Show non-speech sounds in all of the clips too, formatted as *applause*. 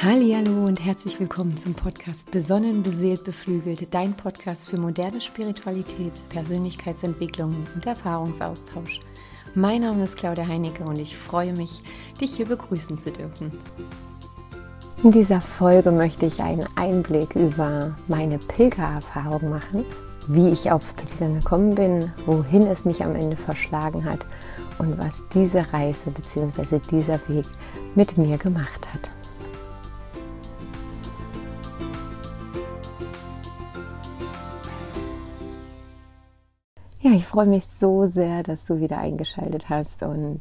Hallo und herzlich willkommen zum Podcast Besonnen, beseelt, beflügelt, dein Podcast für moderne Spiritualität, Persönlichkeitsentwicklung und Erfahrungsaustausch. Mein Name ist Claudia Heinecke und ich freue mich, dich hier begrüßen zu dürfen. In dieser Folge möchte ich einen Einblick über meine Pilgererfahrung machen, wie ich aufs Pilgern gekommen bin, wohin es mich am Ende verschlagen hat und was diese Reise bzw. dieser Weg mit mir gemacht hat. Freue mich so sehr, dass du wieder eingeschaltet hast und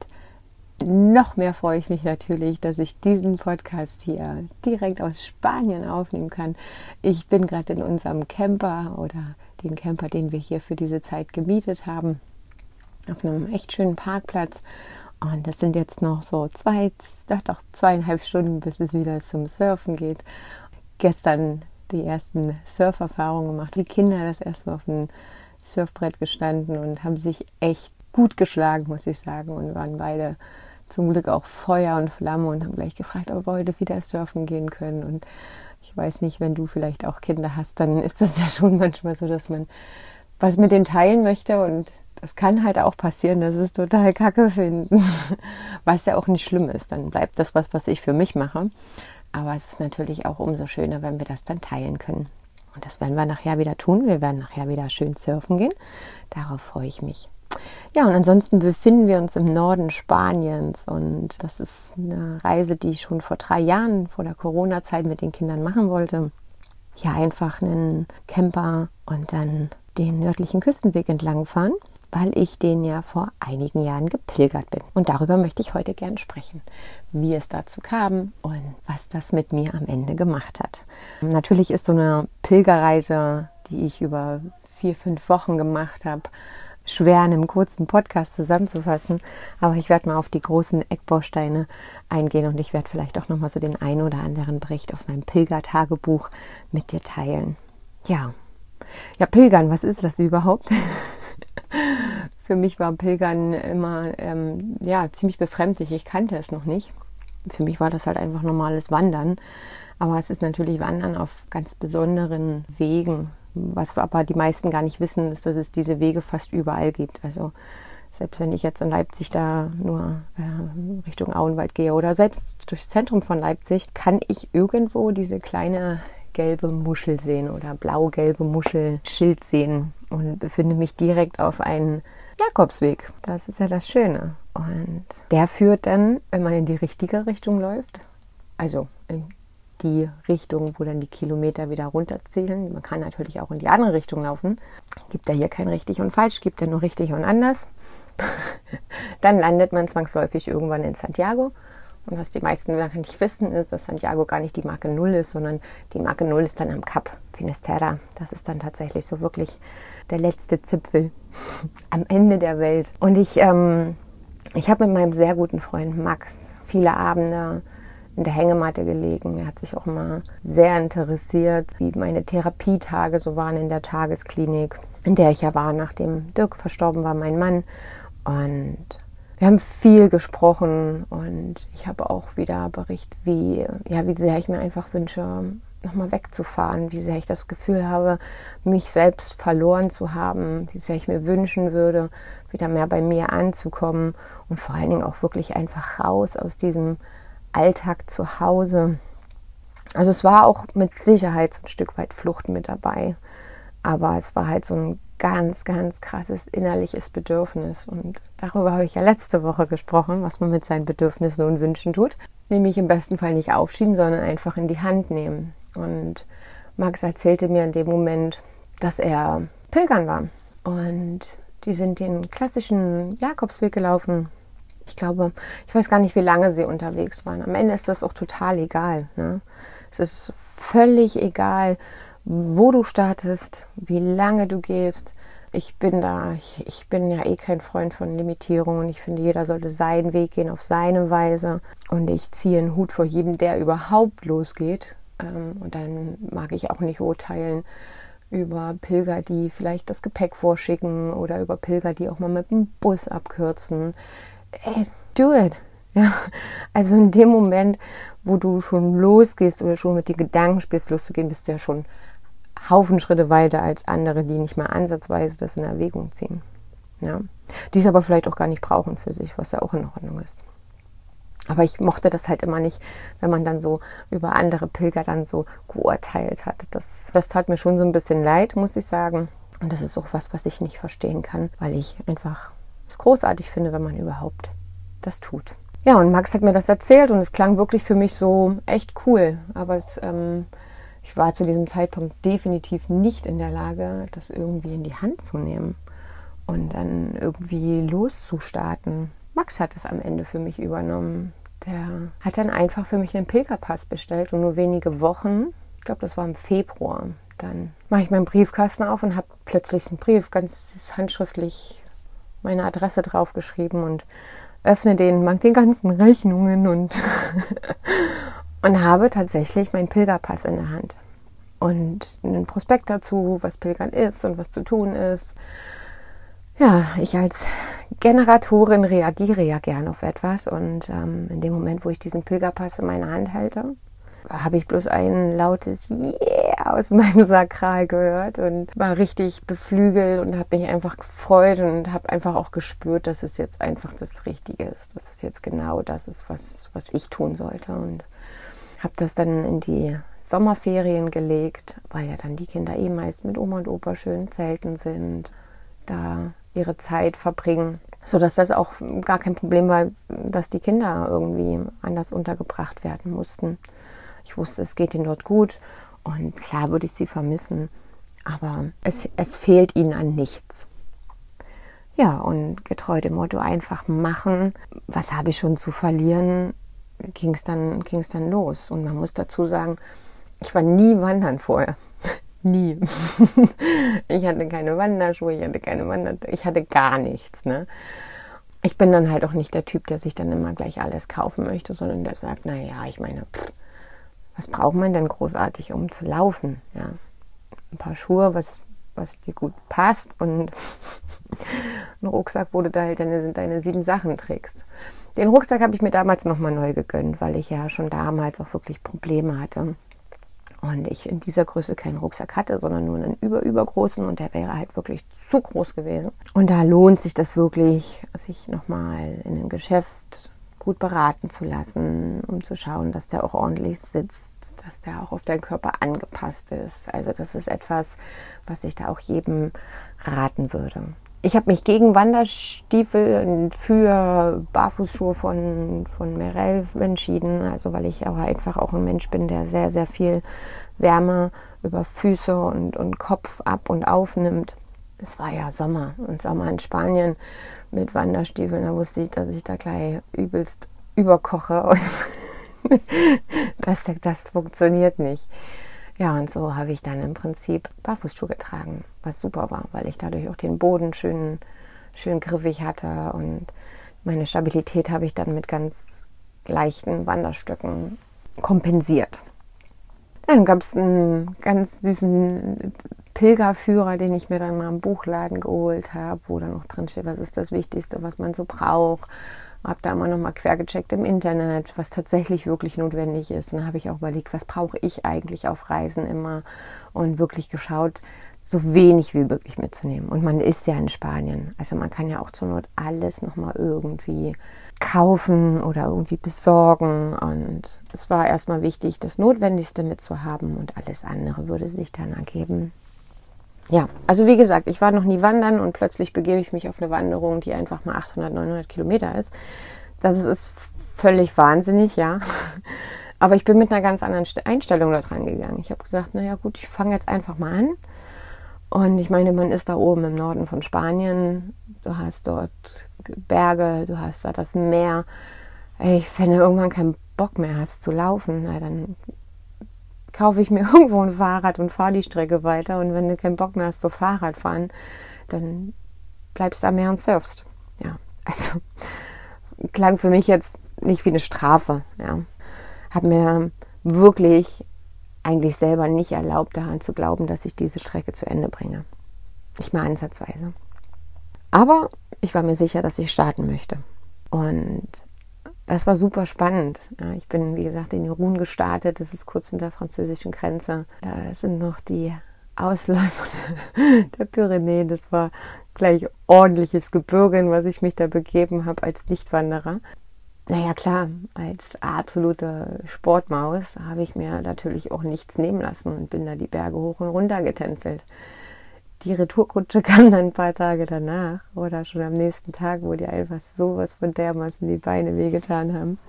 noch mehr freue ich mich natürlich, dass ich diesen Podcast hier direkt aus Spanien aufnehmen kann. Ich bin gerade in unserem Camper oder den Camper, den wir hier für diese Zeit gemietet haben, auf einem echt schönen Parkplatz. Und das sind jetzt noch so zwei, doch zweieinhalb Stunden, bis es wieder zum Surfen geht. Gestern die ersten Surferfahrungen gemacht, die Kinder das erste Mal auf dem Surfbrett gestanden und haben sich echt gut geschlagen, muss ich sagen, und waren beide zum Glück auch Feuer und Flamme und haben gleich gefragt, ob wir heute wieder surfen gehen können. Und ich weiß nicht, wenn du vielleicht auch Kinder hast, dann ist das *laughs* ja schon manchmal so, dass man was mit denen teilen möchte und das kann halt auch passieren, dass es total kacke finden, *laughs* was ja auch nicht schlimm ist. Dann bleibt das was, was ich für mich mache. Aber es ist natürlich auch umso schöner, wenn wir das dann teilen können. Und das werden wir nachher wieder tun. Wir werden nachher wieder schön surfen gehen. Darauf freue ich mich. Ja, und ansonsten befinden wir uns im Norden Spaniens und das ist eine Reise, die ich schon vor drei Jahren, vor der Corona-Zeit mit den Kindern machen wollte. Hier einfach einen Camper und dann den nördlichen Küstenweg entlang fahren weil ich den ja vor einigen Jahren gepilgert bin. Und darüber möchte ich heute gern sprechen, wie es dazu kam und was das mit mir am Ende gemacht hat. Natürlich ist so eine Pilgerreise, die ich über vier, fünf Wochen gemacht habe, schwer in einem kurzen Podcast zusammenzufassen, aber ich werde mal auf die großen Eckbausteine eingehen und ich werde vielleicht auch noch mal so den einen oder anderen Bericht auf meinem Pilgertagebuch mit dir teilen. Ja. Ja, Pilgern, was ist das überhaupt? *laughs* *laughs* Für mich war Pilgern immer ähm, ja, ziemlich befremdlich. Ich kannte es noch nicht. Für mich war das halt einfach normales Wandern. Aber es ist natürlich Wandern auf ganz besonderen Wegen. Was aber die meisten gar nicht wissen, ist, dass es diese Wege fast überall gibt. Also selbst wenn ich jetzt in Leipzig da nur äh, Richtung Auenwald gehe oder selbst durchs Zentrum von Leipzig, kann ich irgendwo diese kleine gelbe Muschel sehen oder blau-gelbe Muschelschild sehen und befinde mich direkt auf einem Jakobsweg. Das ist ja das Schöne. Und der führt dann, wenn man in die richtige Richtung läuft, also in die Richtung, wo dann die Kilometer wieder runterzählen. Man kann natürlich auch in die andere Richtung laufen. Gibt ja hier kein richtig und falsch, gibt ja nur richtig und anders. *laughs* dann landet man zwangsläufig irgendwann in Santiago und was die meisten nicht wissen, ist, dass Santiago gar nicht die Marke Null ist, sondern die Marke Null ist dann am Kap Finisterra. Das ist dann tatsächlich so wirklich der letzte Zipfel *laughs* am Ende der Welt. Und ich, ähm, ich habe mit meinem sehr guten Freund Max viele Abende in der Hängematte gelegen. Er hat sich auch mal sehr interessiert, wie meine Therapietage so waren in der Tagesklinik, in der ich ja war, nachdem Dirk verstorben war, mein Mann. Und wir haben viel gesprochen und ich habe auch wieder berichtet, wie, ja, wie sehr ich mir einfach wünsche, nochmal wegzufahren, wie sehr ich das Gefühl habe, mich selbst verloren zu haben, wie sehr ich mir wünschen würde, wieder mehr bei mir anzukommen und vor allen Dingen auch wirklich einfach raus aus diesem Alltag zu Hause. Also es war auch mit Sicherheit so ein Stück weit Flucht mit dabei, aber es war halt so ein ganz, ganz krasses innerliches Bedürfnis. Und darüber habe ich ja letzte Woche gesprochen, was man mit seinen Bedürfnissen und Wünschen tut. Nämlich im besten Fall nicht aufschieben, sondern einfach in die Hand nehmen. Und Max erzählte mir in dem Moment, dass er Pilgern war. Und die sind den klassischen Jakobsweg gelaufen. Ich glaube, ich weiß gar nicht, wie lange sie unterwegs waren. Am Ende ist das auch total egal. Ne? Es ist völlig egal, wo du startest, wie lange du gehst. Ich bin da, ich, ich, bin ja eh kein Freund von Limitierungen. Ich finde, jeder sollte seinen Weg gehen auf seine Weise. Und ich ziehe einen Hut vor jedem, der überhaupt losgeht. Ähm, und dann mag ich auch nicht urteilen über Pilger, die vielleicht das Gepäck vorschicken oder über Pilger, die auch mal mit dem Bus abkürzen. Ey, do it. Ja, also in dem Moment, wo du schon losgehst oder schon mit den Gedanken spielst, loszugehen, bist du ja schon Haufen Schritte weiter als andere, die nicht mal ansatzweise das in Erwägung ziehen. Ja, die es aber vielleicht auch gar nicht brauchen für sich, was ja auch in Ordnung ist. Aber ich mochte das halt immer nicht, wenn man dann so über andere Pilger dann so geurteilt hat. Das, das tat mir schon so ein bisschen leid, muss ich sagen. Und das ist auch was, was ich nicht verstehen kann, weil ich einfach es großartig finde, wenn man überhaupt das tut. Ja, und Max hat mir das erzählt und es klang wirklich für mich so echt cool. Aber es, ähm, ich war zu diesem Zeitpunkt definitiv nicht in der Lage, das irgendwie in die Hand zu nehmen und dann irgendwie loszustarten. Max hat es am Ende für mich übernommen. Der hat dann einfach für mich einen Pilgerpass bestellt und nur wenige Wochen, ich glaube, das war im Februar, dann mache ich meinen Briefkasten auf und habe plötzlich einen Brief ganz handschriftlich meine Adresse draufgeschrieben und öffne den, mag den ganzen Rechnungen und, *laughs* und habe tatsächlich meinen Pilgerpass in der Hand. Und einen Prospekt dazu, was Pilgern ist und was zu tun ist. Ja, ich als Generatorin reagiere ja gern auf etwas und ähm, in dem Moment, wo ich diesen Pilgerpass in meiner Hand halte, habe ich bloß ein lautes Yeah aus *laughs* meinem Sakral gehört und war richtig beflügelt und habe mich einfach gefreut und habe einfach auch gespürt, dass es jetzt einfach das Richtige ist, dass es jetzt genau das ist, was, was ich tun sollte und habe das dann in die Sommerferien gelegt, weil ja dann die Kinder eh meist mit Oma und Opa schön zelten sind, da ihre Zeit verbringen, sodass das auch gar kein Problem war, dass die Kinder irgendwie anders untergebracht werden mussten. Ich wusste, es geht ihnen dort gut und klar würde ich sie vermissen, aber es, es fehlt ihnen an nichts. Ja, und getreu dem Motto einfach machen, was habe ich schon zu verlieren, ging es dann, ging's dann los. Und man muss dazu sagen, ich war nie wandern vorher. *laughs* nie. *laughs* ich hatte keine Wanderschuhe, ich hatte keine Wander, ich hatte gar nichts. Ne? Ich bin dann halt auch nicht der Typ, der sich dann immer gleich alles kaufen möchte, sondern der sagt, naja, ich meine, pff, was braucht man denn großartig, um zu laufen? Ja, ein paar Schuhe, was, was dir gut passt und *laughs* ein Rucksack, wo du da halt deine, deine sieben Sachen trägst. Den Rucksack habe ich mir damals nochmal neu gegönnt, weil ich ja schon damals auch wirklich Probleme hatte. Und ich in dieser Größe keinen Rucksack hatte, sondern nur einen über, übergroßen und der wäre halt wirklich zu groß gewesen. Und da lohnt sich das wirklich, sich nochmal in ein Geschäft gut beraten zu lassen, um zu schauen, dass der auch ordentlich sitzt, dass der auch auf deinen Körper angepasst ist. Also das ist etwas, was ich da auch jedem raten würde. Ich habe mich gegen Wanderstiefel für Barfußschuhe von, von Merell entschieden, also weil ich aber einfach auch ein Mensch bin, der sehr, sehr viel Wärme über Füße und, und Kopf ab und aufnimmt. Es war ja Sommer und Sommer in Spanien mit Wanderstiefeln, da wusste ich, dass ich da gleich übelst überkoche *laughs* das, das funktioniert nicht. Ja, und so habe ich dann im Prinzip Barfußschuhe getragen, was super war, weil ich dadurch auch den Boden schön, schön griffig hatte und meine Stabilität habe ich dann mit ganz leichten Wanderstöcken kompensiert. Dann gab es einen ganz süßen Pilgerführer, den ich mir dann mal im Buchladen geholt habe, wo dann noch drin steht, was ist das Wichtigste, was man so braucht habe da immer noch mal quer gecheckt im Internet, was tatsächlich wirklich notwendig ist. Und dann habe ich auch überlegt, was brauche ich eigentlich auf Reisen immer und wirklich geschaut, so wenig wie möglich mitzunehmen. Und man ist ja in Spanien, also man kann ja auch zur Not alles noch mal irgendwie kaufen oder irgendwie besorgen. Und es war erstmal wichtig, das Notwendigste mitzuhaben und alles andere würde sich dann ergeben ja, also wie gesagt, ich war noch nie wandern und plötzlich begebe ich mich auf eine Wanderung, die einfach mal 800, 900 Kilometer ist. Das ist völlig wahnsinnig, ja. *laughs* Aber ich bin mit einer ganz anderen Einstellung da dran gegangen. Ich habe gesagt, naja gut, ich fange jetzt einfach mal an. Und ich meine, man ist da oben im Norden von Spanien. Du hast dort Berge, du hast da das Meer. Ich, wenn du irgendwann keinen Bock mehr hast zu laufen, na, dann kaufe ich mir *laughs* irgendwo ein Fahrrad und fahre die Strecke weiter. Und wenn du keinen Bock mehr hast zu Fahrrad fahren, dann bleibst du da mehr und surfst. Ja, also klang für mich jetzt nicht wie eine Strafe. Ja, hat mir wirklich eigentlich selber nicht erlaubt, daran zu glauben, dass ich diese Strecke zu Ende bringe. Nicht mal ansatzweise. Aber ich war mir sicher, dass ich starten möchte. Und das war super spannend. Ja, ich bin, wie gesagt, in Irun gestartet. Das ist kurz hinter der französischen Grenze. Da sind noch die Ausläufer *laughs* der Pyrenäen. Das war gleich ordentliches Gebirge, in was ich mich da begeben habe als Nichtwanderer. Naja, klar, als absolute Sportmaus habe ich mir natürlich auch nichts nehmen lassen und bin da die Berge hoch und runter getänzelt. Die Retourkutsche *laughs* kam dann ein paar Tage danach oder schon am nächsten Tag, wo die einfach sowas von dermaßen die Beine wehgetan haben.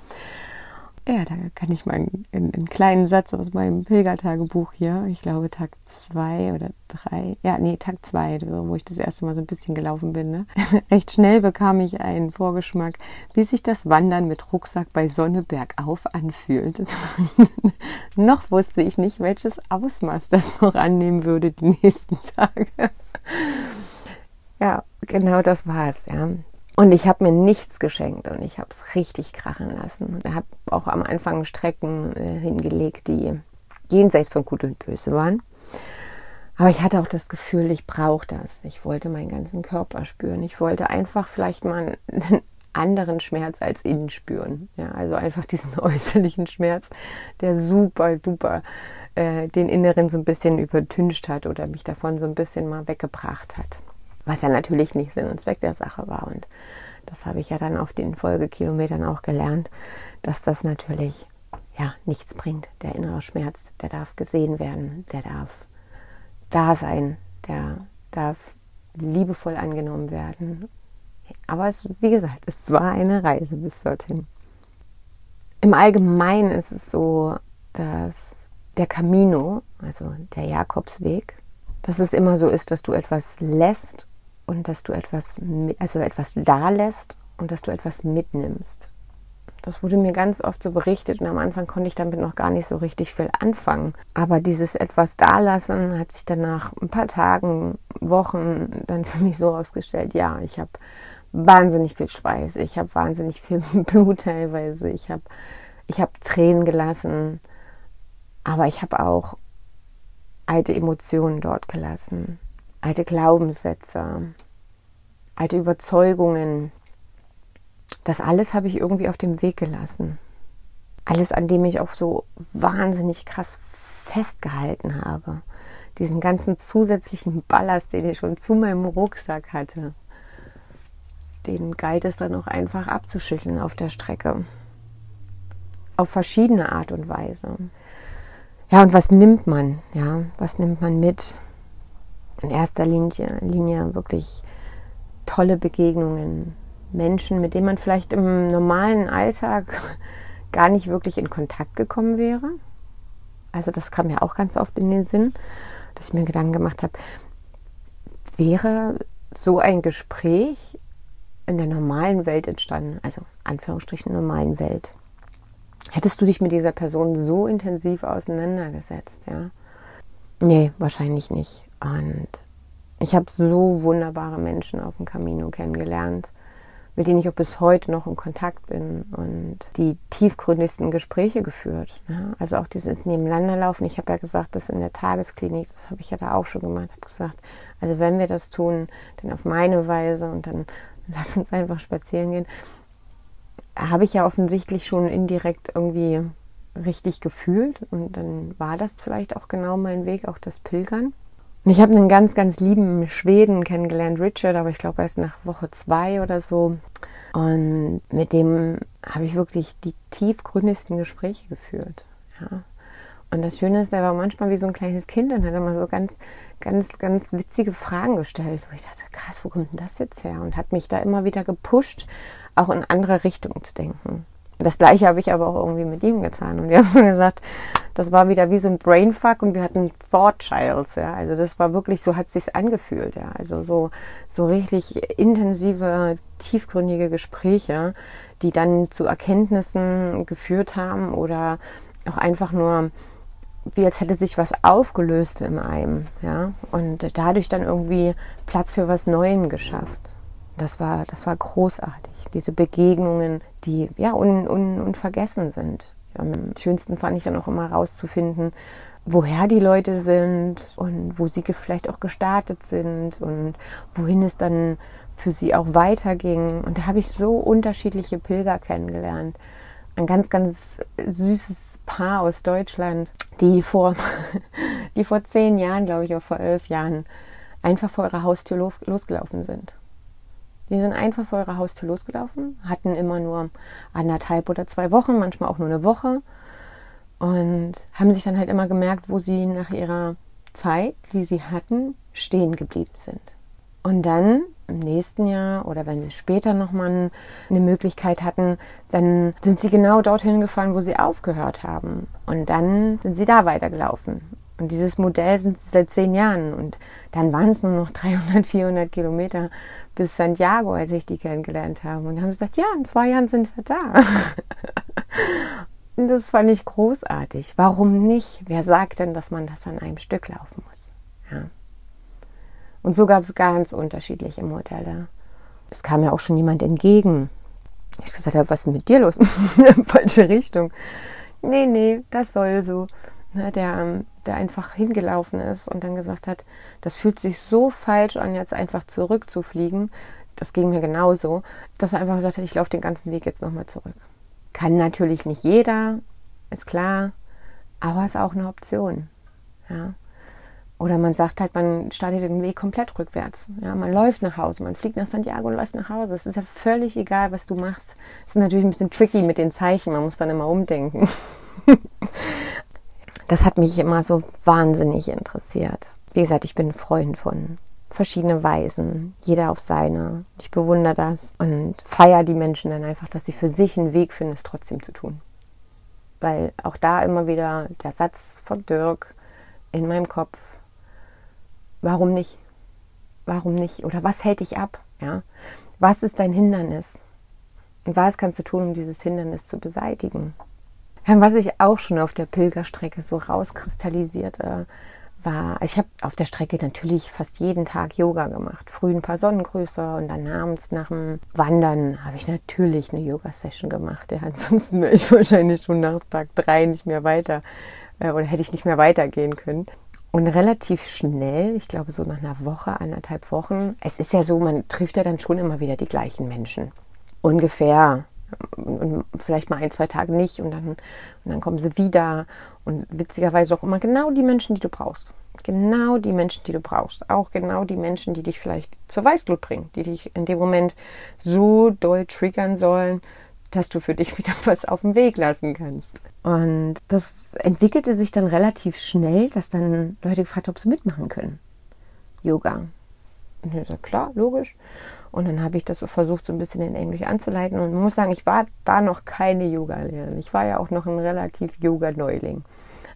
Ja, da kann ich mal einen, einen, kleinen Satz aus meinem Pilgertagebuch hier, ich glaube Tag zwei oder drei, ja, nee, Tag zwei, wo ich das erste Mal so ein bisschen gelaufen bin. Ne? *laughs* Recht schnell bekam ich einen Vorgeschmack, wie sich das Wandern mit Rucksack bei Sonne bergauf anfühlt. *laughs* noch wusste ich nicht, welches Ausmaß das noch annehmen würde die nächsten *laughs* Tage. ja, genau das war es, ja. Und ich habe mir nichts geschenkt und ich habe es richtig krachen lassen. Ich habe auch am Anfang Strecken äh, hingelegt, die jenseits von Gut und Böse waren. Aber ich hatte auch das Gefühl, ich brauche das. Ich wollte meinen ganzen Körper spüren. Ich wollte einfach vielleicht mal einen *laughs* anderen Schmerz als innen spüren. Ja, also einfach diesen *laughs* äußerlichen Schmerz, der super, duper äh, den Inneren so ein bisschen übertüncht hat oder mich davon so ein bisschen mal weggebracht hat was ja natürlich nicht Sinn und Zweck der Sache war. Und das habe ich ja dann auf den Folgekilometern auch gelernt, dass das natürlich ja nichts bringt. Der innere Schmerz, der darf gesehen werden, der darf da sein, der darf liebevoll angenommen werden. Aber es, wie gesagt, es war eine Reise bis dorthin. Im Allgemeinen ist es so, dass der Camino, also der Jakobsweg, dass es immer so ist, dass du etwas lässt und dass du etwas, also etwas da lässt und dass du etwas mitnimmst. Das wurde mir ganz oft so berichtet und am Anfang konnte ich damit noch gar nicht so richtig viel anfangen. Aber dieses etwas dalassen hat sich dann nach ein paar Tagen, Wochen dann *laughs* für mich so ausgestellt, ja, ich habe wahnsinnig viel Schweiß, ich habe wahnsinnig viel *laughs* Blut teilweise, ich habe ich hab Tränen gelassen, aber ich habe auch alte Emotionen dort gelassen alte Glaubenssätze, alte Überzeugungen. Das alles habe ich irgendwie auf dem Weg gelassen. Alles, an dem ich auch so wahnsinnig krass festgehalten habe. Diesen ganzen zusätzlichen Ballast, den ich schon zu meinem Rucksack hatte. Den galt es dann auch einfach abzuschütteln auf der Strecke. Auf verschiedene Art und Weise. Ja, und was nimmt man? Ja, was nimmt man mit? In erster Linie, Linie wirklich tolle Begegnungen, Menschen, mit denen man vielleicht im normalen Alltag *laughs* gar nicht wirklich in Kontakt gekommen wäre. Also das kam mir auch ganz oft in den Sinn, dass ich mir Gedanken gemacht habe, wäre so ein Gespräch in der normalen Welt entstanden, also Anführungsstrichen normalen Welt. Hättest du dich mit dieser Person so intensiv auseinandergesetzt, ja? Nee, wahrscheinlich nicht. Und ich habe so wunderbare Menschen auf dem Camino kennengelernt, mit denen ich auch bis heute noch in Kontakt bin und die tiefgründigsten Gespräche geführt. Ja, also auch dieses Nebeneinanderlaufen. Ich habe ja gesagt, das in der Tagesklinik, das habe ich ja da auch schon gemacht, habe gesagt, also wenn wir das tun, dann auf meine Weise und dann *laughs* lass uns einfach spazieren gehen. Habe ich ja offensichtlich schon indirekt irgendwie richtig gefühlt und dann war das vielleicht auch genau mein Weg, auch das Pilgern. Und ich habe einen ganz, ganz lieben Schweden kennengelernt, Richard, aber ich glaube erst nach Woche zwei oder so. Und mit dem habe ich wirklich die tiefgründigsten Gespräche geführt. Ja. Und das Schöne ist, er war manchmal wie so ein kleines Kind und hat immer so ganz, ganz, ganz witzige Fragen gestellt. Wo ich dachte, krass, wo kommt denn das jetzt her? Und hat mich da immer wieder gepusht, auch in andere Richtungen zu denken. Das gleiche habe ich aber auch irgendwie mit ihm getan. Und wir haben gesagt, das war wieder wie so ein Brainfuck und wir hatten Thought Childs, ja. Also das war wirklich, so hat es sich angefühlt, ja. Also so, so richtig intensive, tiefgründige Gespräche, die dann zu Erkenntnissen geführt haben oder auch einfach nur, wie als hätte sich was aufgelöst in einem, ja. Und dadurch dann irgendwie Platz für was Neuem geschafft. Das war, das war großartig. Diese Begegnungen, die ja un, un, unvergessen sind. Am schönsten fand ich dann auch immer herauszufinden, woher die Leute sind und wo sie vielleicht auch gestartet sind und wohin es dann für sie auch weiterging. Und da habe ich so unterschiedliche Pilger kennengelernt. Ein ganz, ganz süßes Paar aus Deutschland, die vor, *laughs* die vor zehn Jahren, glaube ich, auch vor elf Jahren, einfach vor ihrer Haustür los, losgelaufen sind. Die sind einfach vor ihrer Haustür losgelaufen, hatten immer nur anderthalb oder zwei Wochen, manchmal auch nur eine Woche und haben sich dann halt immer gemerkt, wo sie nach ihrer Zeit, die sie hatten, stehen geblieben sind. Und dann im nächsten Jahr oder wenn sie später nochmal eine Möglichkeit hatten, dann sind sie genau dorthin gefahren, wo sie aufgehört haben. Und dann sind sie da weitergelaufen. Und dieses Modell sind sie seit zehn Jahren. Und dann waren es nur noch 300, 400 Kilometer bis Santiago, als ich die kennengelernt habe. Und haben gesagt, ja, in zwei Jahren sind wir da. *laughs* Und das fand ich großartig. Warum nicht? Wer sagt denn, dass man das an einem Stück laufen muss? Ja. Und so gab es ganz unterschiedliche Modelle. Es kam ja auch schon jemand entgegen. Ich gesagt habe, was ist mit dir los? *laughs* Falsche Richtung. Nee, nee, das soll so. Ne, der, ähm, der einfach hingelaufen ist und dann gesagt hat, das fühlt sich so falsch an, jetzt einfach zurückzufliegen. Das ging mir genauso, dass er einfach gesagt hat, ich laufe den ganzen Weg jetzt nochmal zurück. Kann natürlich nicht jeder, ist klar, aber ist auch eine Option. Ja. Oder man sagt halt, man startet den Weg komplett rückwärts. Ja, man läuft nach Hause, man fliegt nach Santiago und läuft nach Hause. Es ist ja völlig egal, was du machst. Es ist natürlich ein bisschen tricky mit den Zeichen, man muss dann immer umdenken. *laughs* das hat mich immer so wahnsinnig interessiert. Wie gesagt, ich bin ein Freund von verschiedenen Weisen, jeder auf seine. Ich bewundere das und feiere die Menschen dann einfach, dass sie für sich einen Weg finden, es trotzdem zu tun. Weil auch da immer wieder der Satz von Dirk in meinem Kopf, Warum nicht? Warum nicht? Oder was hält dich ab? Ja? Was ist dein Hindernis? Und was kannst du tun, um dieses Hindernis zu beseitigen? Was ich auch schon auf der Pilgerstrecke so rauskristallisierte, war, ich habe auf der Strecke natürlich fast jeden Tag Yoga gemacht. Früh ein paar Sonnengrüße und dann abends nach dem Wandern habe ich natürlich eine Yoga-Session gemacht. Ja, *laughs* ansonsten wäre ich wahrscheinlich schon nach Tag drei nicht mehr weiter äh, oder hätte ich nicht mehr weitergehen können. Und relativ schnell, ich glaube so nach einer Woche, anderthalb Wochen, es ist ja so, man trifft ja dann schon immer wieder die gleichen Menschen. Ungefähr. Und vielleicht mal ein, zwei Tage nicht und dann, und dann kommen sie wieder. Und witzigerweise auch immer genau die Menschen, die du brauchst. Genau die Menschen, die du brauchst. Auch genau die Menschen, die dich vielleicht zur Weißglut bringen, die dich in dem Moment so doll triggern sollen, dass du für dich *laughs* wieder was auf den Weg lassen kannst. Und das entwickelte sich dann relativ schnell, dass dann Leute gefragt haben, ob sie mitmachen können. Yoga. Und ich sagte, klar, logisch. Und dann habe ich das so versucht, so ein bisschen in Englisch anzuleiten. Und muss sagen, ich war da noch keine Yoga-Lehrerin. Ich war ja auch noch ein relativ Yoga-Neuling.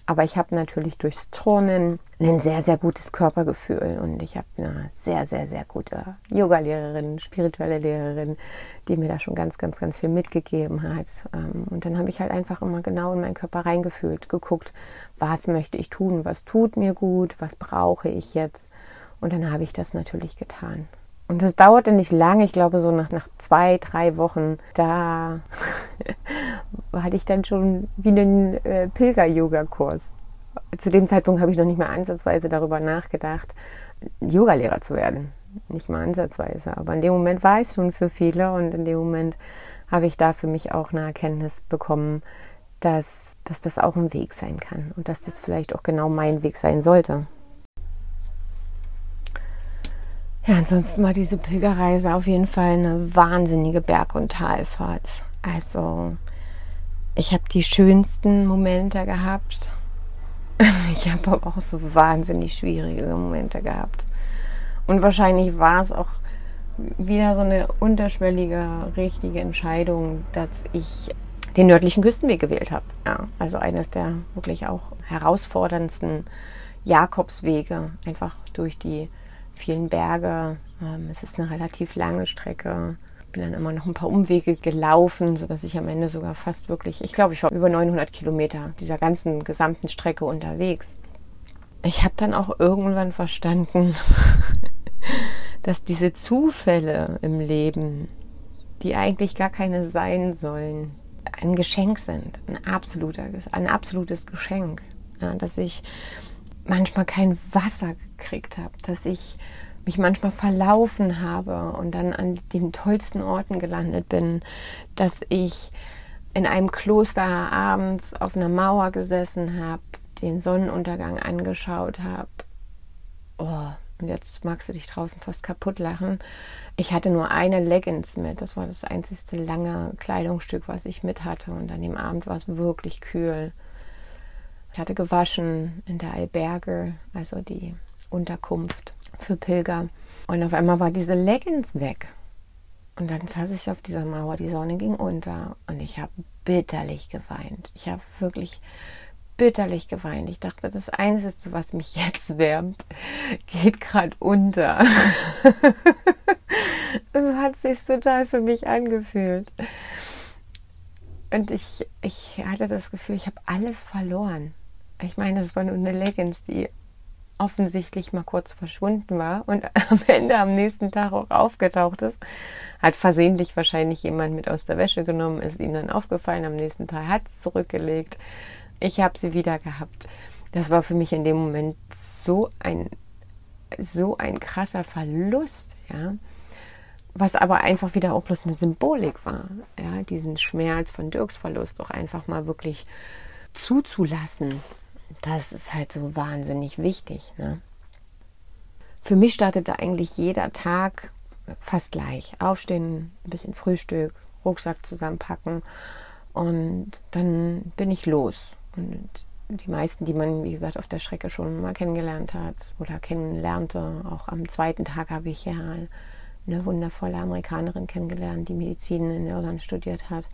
Aber ich habe natürlich durchs Turnen ein sehr, sehr gutes Körpergefühl und ich habe eine sehr, sehr, sehr gute Yoga-Lehrerin, spirituelle Lehrerin, die mir da schon ganz, ganz, ganz viel mitgegeben hat. Ähm, und dann habe ich halt einfach immer genau in meinen Körper reingefühlt, geguckt, was möchte ich tun, was tut mir gut, was brauche ich jetzt. Und dann habe ich das natürlich getan. Und das dauerte nicht lange, ich glaube so nach, nach zwei, drei Wochen, da *laughs* hatte ich dann schon wie einen äh, Pilger-Yoga-Kurs. Zu dem Zeitpunkt habe ich noch nicht mal ansatzweise darüber nachgedacht, Yogalehrer zu werden. Nicht mal ansatzweise. Aber in dem Moment war es schon für viele und in dem Moment habe ich da für mich auch eine Erkenntnis bekommen, dass, dass das auch ein Weg sein kann und dass das vielleicht auch genau mein Weg sein sollte. Ja, ansonsten war diese Pilgerreise auf jeden Fall eine wahnsinnige Berg- und Talfahrt. Also, ich habe die schönsten Momente gehabt. *laughs* Ich habe aber auch so wahnsinnig schwierige Momente gehabt. Und wahrscheinlich war es auch wieder so eine unterschwellige, richtige Entscheidung, dass ich den nördlichen Küstenweg gewählt habe. Ja, also eines der wirklich auch herausforderndsten Jakobswege, einfach durch die vielen Berge. Ähm, es ist eine relativ lange Strecke. Ich bin dann immer noch ein paar Umwege gelaufen, sodass ich am Ende sogar fast wirklich, ich glaube, ich war über 900 Kilometer dieser ganzen gesamten Strecke unterwegs. Ich habe dann auch irgendwann verstanden, *laughs* dass diese Zufälle im Leben, die eigentlich gar keine sein sollen, ein Geschenk sind, ein, absoluter, ein absolutes Geschenk. Ja, dass ich manchmal kein Wasser gekriegt habe, dass ich mich manchmal verlaufen habe und dann an den tollsten Orten gelandet bin, dass ich in einem Kloster abends auf einer Mauer gesessen habe, den Sonnenuntergang angeschaut habe. Oh, und jetzt magst du dich draußen fast kaputt lachen. Ich hatte nur eine Leggings mit. Das war das einzigste lange Kleidungsstück, was ich mit hatte. Und an dem Abend war es wirklich kühl. Ich hatte gewaschen in der Alberge, also die Unterkunft für Pilger. Und auf einmal war diese Leggings weg. Und dann saß ich auf dieser Mauer, die Sonne ging unter und ich habe bitterlich geweint. Ich habe wirklich bitterlich geweint. Ich dachte, das Einzige, was mich *laughs* jetzt wärmt, geht gerade unter. *laughs* Es hat sich total für mich angefühlt. Und ich, ich hatte das Gefühl, ich habe alles verloren. Ich meine, das war nur eine Leggings, die offensichtlich mal kurz verschwunden war und *laughs* am Ende am nächsten Tag auch aufgetaucht ist. Hat versehentlich wahrscheinlich jemand mit aus der Wäsche genommen, ist ihm dann aufgefallen, am nächsten Tag hat es zurückgelegt. Ich habe sie wieder gehabt. Das war für mich in dem Moment so ein, so ein krasser Verlust, ja. Was aber einfach wieder auch bloß eine Symbolik war, ja, diesen Schmerz von Dirks Verlust auch einfach mal wirklich zuzulassen das ist halt so wahnsinnig wichtig. Ne? Für mich startete eigentlich jeder Tag fast gleich. Aufstehen, ein bisschen Frühstück, Rucksack zusammenpacken und dann bin ich los. Und die meisten, die man, wie gesagt, auf der Strecke schon mal kennengelernt hat oder kennenlernte, auch am zweiten Tag habe ich ja eine wundervolle Amerikanerin kennengelernt, die Medizin in Irland studiert hat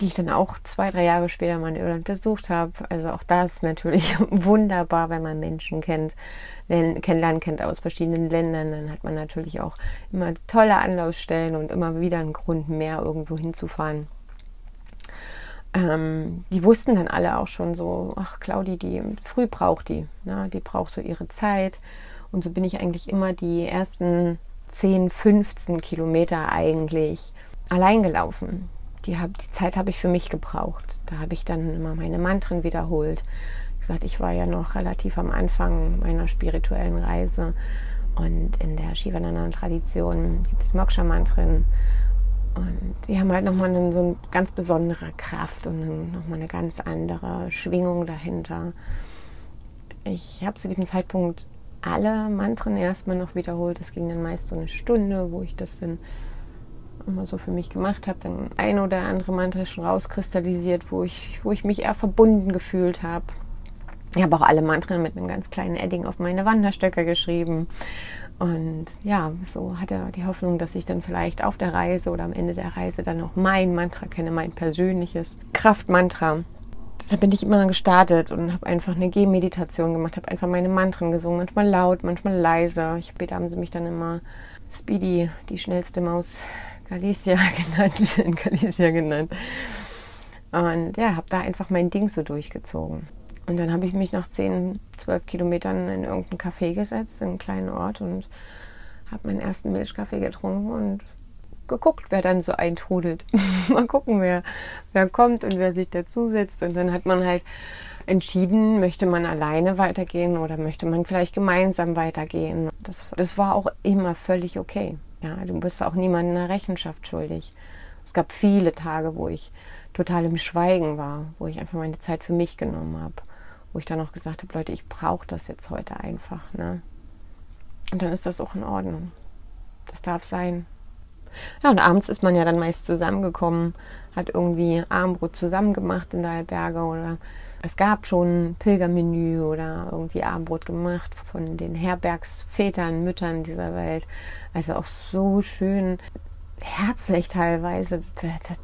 die ich dann auch zwei, drei Jahre später mal in Irland besucht habe. Also auch das natürlich *laughs* wunderbar, wenn man Menschen kennt, kennenlernen kennt aus verschiedenen Ländern. Dann hat man natürlich auch immer tolle Anlaufstellen und immer wieder einen Grund mehr, irgendwo hinzufahren. Ähm, die wussten dann alle auch schon so, ach Claudi, die früh braucht die, ne? die braucht so ihre Zeit. Und so bin ich eigentlich immer die ersten 10, 15 Kilometer eigentlich allein gelaufen die, hab, die Zeit habe ich für mich gebraucht. Da habe ich dann immer meine Mantren wiederholt. Wie gesagt, ich war ja noch relativ am Anfang meiner spirituellen Reise und in der Shivananda-Tradition gibt es Moksha-Mantren und die haben halt nochmal eine, so eine ganz besondere Kraft und nochmal eine ganz andere Schwingung dahinter. Ich habe zu diesem Zeitpunkt alle Mantren erstmal noch wiederholt. Es ging dann meist so eine Stunde, wo ich das dann immer so für mich gemacht habe, dann ein oder andere Mantra schon rauskristallisiert, wo ich, wo ich mich eher verbunden gefühlt habe. Ich habe auch alle Mantren mit einem ganz kleinen Edding auf meine Wanderstöcke geschrieben. Und ja, so hatte die Hoffnung, dass ich dann vielleicht auf der Reise oder am Ende der Reise dann auch mein Mantra kenne, mein persönliches Kraftmantra. Da bin ich immer gestartet und habe einfach eine Gehmeditation gemacht, habe einfach meine Mantren gesungen, manchmal laut, manchmal leise. Ich, später haben sie mich dann immer Speedy, die schnellste Maus Galicia *laughs* genannt, in Galicia genannt. Und ja, habe da einfach mein Ding so durchgezogen. Und dann habe ich mich nach 10, 12 Kilometern in irgendein Café gesetzt, in einen kleinen Ort und habe meinen ersten Milchkaffee getrunken und geguckt, wer dann so eintrudelt. *laughs* Mal gucken, wer, wer kommt und wer sich dazusetzt. Und dann hat man halt entschieden, möchte man alleine weitergehen oder möchte man vielleicht gemeinsam weitergehen. Das, das war auch immer völlig okay. Ja, du bist auch niemandem eine Rechenschaft schuldig. Es gab viele Tage, wo ich total im Schweigen war, wo ich einfach meine Zeit für mich genommen habe, wo ich dann auch gesagt habe, Leute, ich brauche das jetzt heute einfach. Ne? Und dann ist das auch in Ordnung. Das darf sein. Ja, und abends ist man ja dann meist zusammengekommen, hat irgendwie Armbrot zusammen gemacht in der Alberge oder es gab schon Pilgermenü oder irgendwie Abendbrot gemacht von den Herbergsvätern, Müttern dieser Welt. Also auch so schön herzlich teilweise.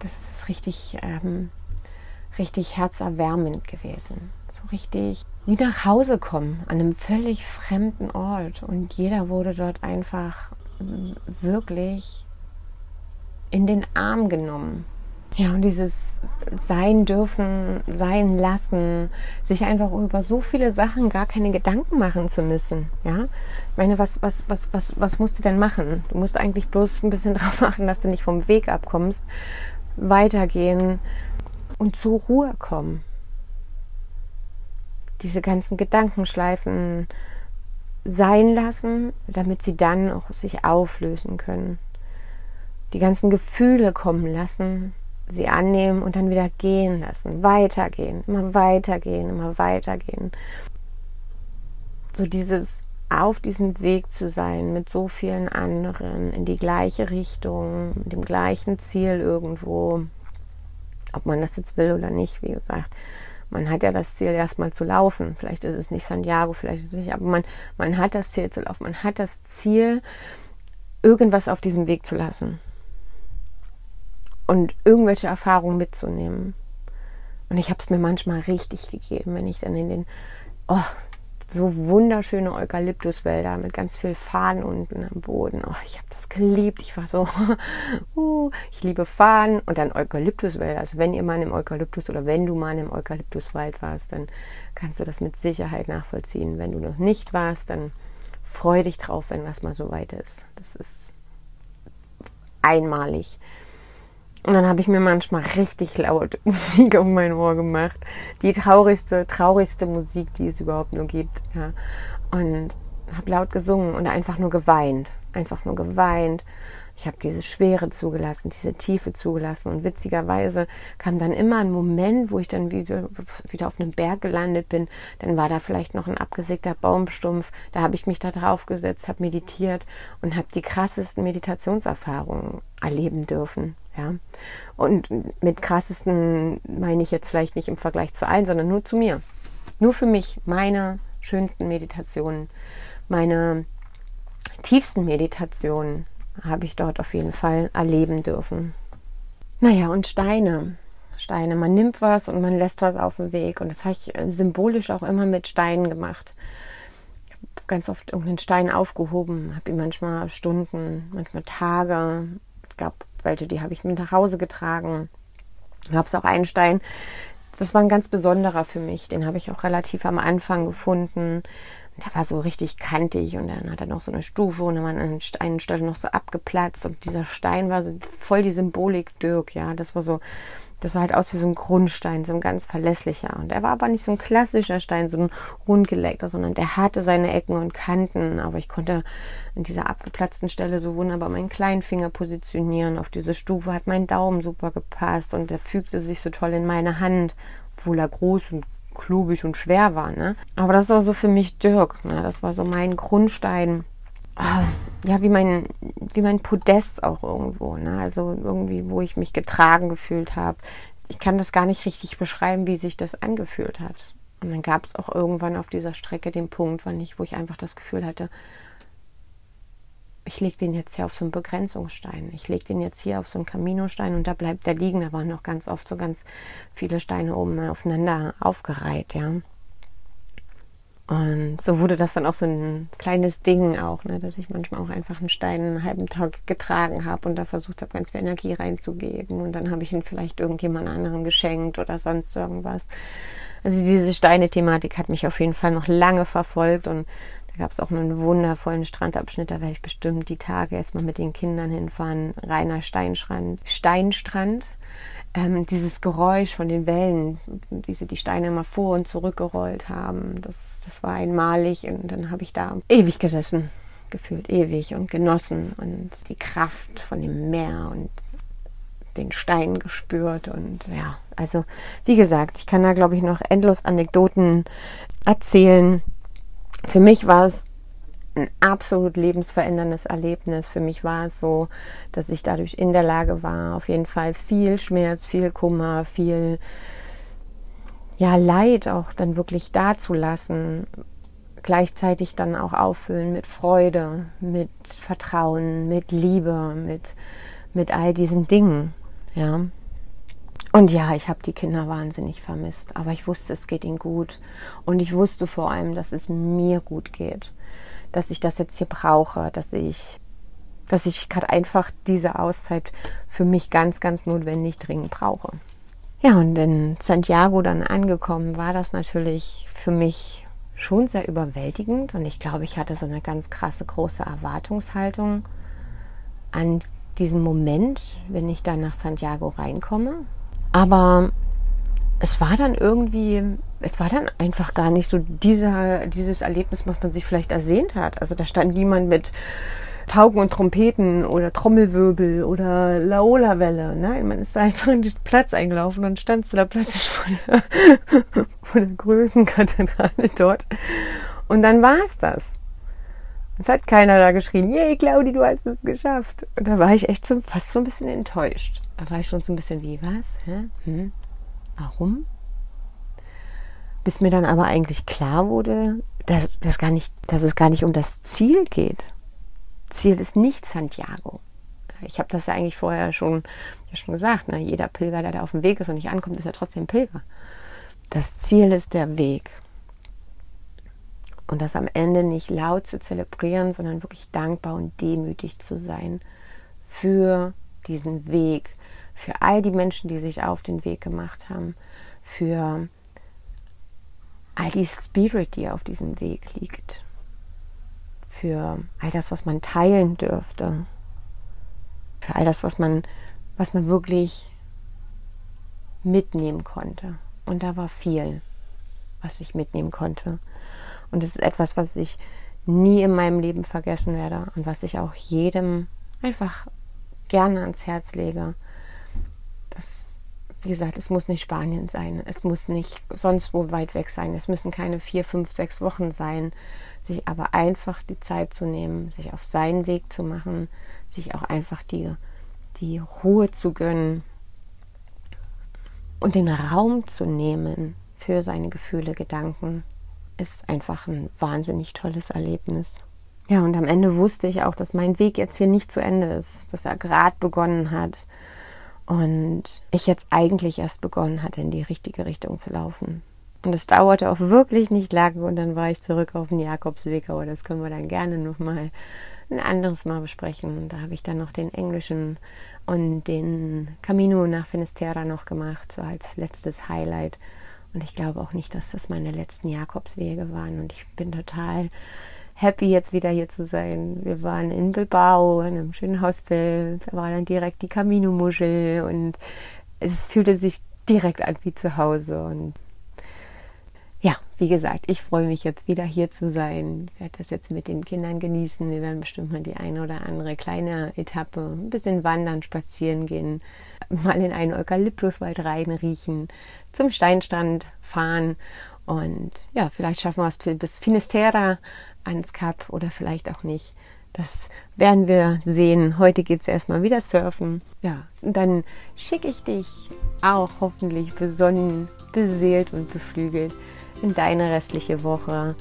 Das ist richtig, ähm, richtig herzerwärmend gewesen. So richtig wie nach Hause kommen an einem völlig fremden Ort. Und jeder wurde dort einfach wirklich in den Arm genommen. Ja, und dieses Sein dürfen, sein lassen, sich einfach über so viele Sachen gar keine Gedanken machen zu müssen. Ja, ich meine, was, was, was, was, was musst du denn machen? Du musst eigentlich bloß ein bisschen *laughs* darauf achten, dass du nicht vom Weg abkommst, weitergehen und zur Ruhe kommen. Diese ganzen Gedankenschleifen sein lassen, damit sie dann auch sich auflösen können. Die ganzen Gefühle kommen lassen, sie annehmen und dann wieder gehen lassen, weitergehen, immer weitergehen, immer weitergehen. So dieses auf diesem Weg zu sein mit so vielen anderen in die gleiche Richtung, mit dem gleichen Ziel irgendwo, ob man das jetzt will oder nicht, wie gesagt. Man hat ja das Ziel, erstmal zu laufen. Vielleicht ist es nicht Santiago, vielleicht ist es nicht, aber man, man hat das Ziel zu laufen. Man hat das Ziel, irgendwas auf diesem Weg zu lassen. Und irgendwelche Erfahrungen mitzunehmen. Und ich habe es mir manchmal richtig gegeben, wenn ich dann in den, oh, so wunderschöne Eukalyptuswälder mit ganz viel Fahnen unten am Boden. Oh, ich habe das geliebt. Ich war so, *laughs* uh, ich liebe Fahnen und dann Eukalyptuswälder. Also wenn ihr mal im Eukalyptus oder wenn du mal im Eukalyptuswald warst, dann kannst du das mit Sicherheit nachvollziehen. Wenn du noch nicht warst, dann freu dich drauf, wenn das mal so weit ist. Das ist einmalig. Und dann habe ich mir manchmal richtig laut *laughs* Musik auf mein Ohr gemacht. Die traurigste, traurigste Musik, die es überhaupt nur gibt. Ja. Und habe laut gesungen und einfach nur geweint. Einfach nur geweint. Ich habe diese Schwere zugelassen, diese Tiefe zugelassen. Und witzigerweise kam dann immer ein Moment, wo ich dann wieder, wieder auf einem Berg gelandet bin. Dann war da vielleicht noch ein abgesägter Baumstumpf. Da habe ich mich da drauf gesetzt, habe meditiert und habe die krassesten Meditationserfahrungen erleben dürfen. Ja. Und mit krassesten meine ich jetzt vielleicht nicht im Vergleich zu allen, sondern nur zu mir. Nur für mich, meine schönsten Meditationen, meine tiefsten Meditationen habe ich dort auf jeden Fall erleben dürfen. Naja, und Steine. Steine. Man nimmt was und man lässt was auf dem Weg. Und das habe ich symbolisch auch immer mit Steinen gemacht. Ich habe ganz oft irgendeinen Stein aufgehoben, habe ihn manchmal Stunden, manchmal Tage. Es gab welche, die habe ich mit nach Hause getragen. Gab es auch einen Stein, das war ein ganz besonderer für mich. Den habe ich auch relativ am Anfang gefunden. Der war so richtig kantig und dann hat er noch so eine Stufe und dann war an einer Stelle noch so abgeplatzt und dieser Stein war so voll die Symbolik Dirk, ja. Das war so das sah halt aus wie so ein Grundstein, so ein ganz verlässlicher. Und er war aber nicht so ein klassischer Stein, so ein rundgelegter, sondern der hatte seine Ecken und Kanten. Aber ich konnte an dieser abgeplatzten Stelle so wunderbar meinen kleinen Finger positionieren. Auf diese Stufe hat mein Daumen super gepasst und der fügte sich so toll in meine Hand, obwohl er groß und klubig und schwer war. Ne? Aber das war so für mich Dirk. Ne? Das war so mein Grundstein. Oh, ja, wie mein, wie mein Podest auch irgendwo. Ne? Also irgendwie, wo ich mich getragen gefühlt habe. Ich kann das gar nicht richtig beschreiben, wie sich das angefühlt hat. Und dann gab es auch irgendwann auf dieser Strecke den Punkt, wann ich, wo ich einfach das Gefühl hatte, ich lege den jetzt hier auf so einen Begrenzungsstein. Ich lege den jetzt hier auf so einen Caminostein und da bleibt der liegen. Da waren noch ganz oft so ganz viele Steine oben aufeinander aufgereiht, ja. Und so wurde das dann auch so ein kleines Ding auch, ne, dass ich manchmal auch einfach einen Stein einen halben Tag getragen habe und da versucht habe, ganz viel Energie reinzugeben. Und dann habe ich ihn vielleicht irgendjemand anderem geschenkt oder sonst irgendwas. Also diese Steine-Thematik hat mich auf jeden Fall noch lange verfolgt und gab es auch einen wundervollen Strandabschnitt, da werde ich bestimmt die Tage jetzt mal mit den Kindern hinfahren. Reiner Steinstrand. Steinstrand ähm, dieses Geräusch von den Wellen, wie sie die Steine immer vor und zurück gerollt haben, das, das war einmalig und dann habe ich da ewig gesessen, gefühlt ewig und genossen und die Kraft von dem Meer und den Stein gespürt und ja, also wie gesagt, ich kann da glaube ich noch endlos Anekdoten erzählen. Für mich war es ein absolut lebensveränderndes Erlebnis. Für mich war es so, dass ich dadurch in der Lage war, auf jeden Fall viel Schmerz, viel Kummer, viel ja, Leid auch dann wirklich dazulassen, gleichzeitig dann auch auffüllen mit Freude, mit Vertrauen, mit Liebe, mit, mit all diesen Dingen, ja. Und ja, ich habe die Kinder wahnsinnig vermisst, aber ich wusste, es geht ihnen gut. Und ich wusste vor allem, dass es mir gut geht dass ich das jetzt hier brauche, dass ich, dass ich gerade einfach diese Auszeit für mich ganz, ganz notwendig dringend brauche. Ja, und in Santiago dann angekommen, war das natürlich für mich schon sehr überwältigend und ich glaube, ich hatte so eine ganz krasse große Erwartungshaltung an diesen Moment, wenn ich dann nach Santiago reinkomme. Aber es war dann irgendwie es war dann einfach gar nicht so dieser, dieses Erlebnis, was man sich vielleicht ersehnt hat. Also da stand niemand mit Pauken und Trompeten oder Trommelwirbel oder Laola-Welle. Nein, man ist da einfach in diesen Platz eingelaufen und stand da plötzlich vor der, *laughs* vor der Größenkathedrale dort. Und dann war es das. Es hat keiner da geschrien, yay, Claudi, du hast es geschafft. Und da war ich echt so, fast so ein bisschen enttäuscht. War ich schon so ein bisschen wie, was? Hä? Hm? Warum? Bis mir dann aber eigentlich klar wurde, dass, dass, gar nicht, dass es gar nicht um das Ziel geht. Ziel ist nicht Santiago. Ich habe das ja eigentlich vorher schon, ja schon gesagt. Ne? Jeder Pilger, der da auf dem Weg ist und nicht ankommt, ist ja trotzdem Pilger. Das Ziel ist der Weg. Und das am Ende nicht laut zu zelebrieren, sondern wirklich dankbar und demütig zu sein für diesen Weg, für all die Menschen, die sich auf den Weg gemacht haben, für all die Spirit, die auf diesem Weg liegt für all das, was man teilen dürfte, für all das, was man, was man wirklich mitnehmen konnte. Und da war viel, was ich mitnehmen konnte. Und es ist etwas, was ich nie in meinem Leben vergessen werde und was ich auch jedem einfach gerne ans Herz lege. Wie gesagt, es muss nicht Spanien sein, es muss nicht sonst wo weit weg sein, es müssen keine vier, fünf, sechs Wochen sein, sich aber einfach die Zeit zu nehmen, sich auf seinen Weg zu machen, sich auch einfach die, die Ruhe zu gönnen und den Raum zu nehmen für seine Gefühle, Gedanken, ist einfach ein wahnsinnig tolles Erlebnis. Ja, und am Ende wusste ich auch, dass mein Weg jetzt hier nicht zu Ende ist, dass er gerade begonnen hat und ich jetzt eigentlich erst begonnen hatte, in die richtige Richtung zu laufen. Und es dauerte auch wirklich nicht lange und dann war ich zurück auf den Jakobsweg, aber das können wir dann gerne nochmal ein anderes Mal besprechen. Da habe ich dann noch den englischen und den Camino nach Finisterra noch gemacht, so als letztes Highlight. Und ich glaube auch nicht, dass das meine letzten Jakobswege waren. Und ich bin total happy, jetzt wieder hier zu sein. Wir waren in Bilbao, in einem schönen Hostel. Da war dann direkt die Camino-Muschel und es fühlte sich direkt an wie zu Hause. Und ja, wie gesagt, ich freue mich jetzt wieder hier zu sein. Ich werde das jetzt mit den Kindern genießen. Wir werden bestimmt mal die eine oder andere kleine Etappe, ein bisschen wandern, spazieren gehen, mal in einen Eukalyptuswald reinriechen, zum Steinstrand fahren und ja, vielleicht schaffen wir es bis Finisterra ans Kap oder vielleicht auch nicht. Das werden wir sehen. Heute geht es erstmal wieder surfen. Ja, dann schicke ich dich auch hoffentlich besonnen, beseelt und beflügelt in deine restliche Woche.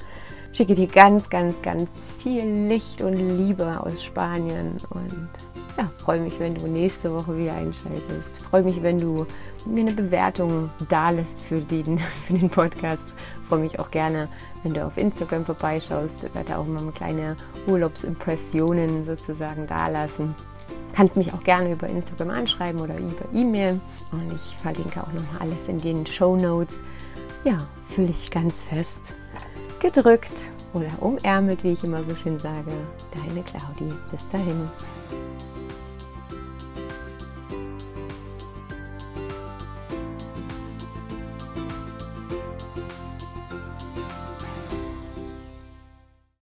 Schicke dir ganz, ganz, ganz viel Licht und Liebe aus Spanien und ja, freue mich, wenn du nächste Woche wieder einschaltest. Freue mich, wenn du mir eine Bewertung da lässt für den, *laughs* für den Podcast. Freue mich auch gerne, wenn du auf Instagram vorbeischaust. Ich werde auch mal kleine Urlaubsimpressionen sozusagen da lassen. Kannst mich auch gerne über Instagram anschreiben oder über E-Mail. Und ich verlinke auch nochmal alles in den Show Notes ja, fühle dich ganz fest gedrückt oder umärmelt, wie ich immer so schön sage. Deine Claudi. Bis dahin.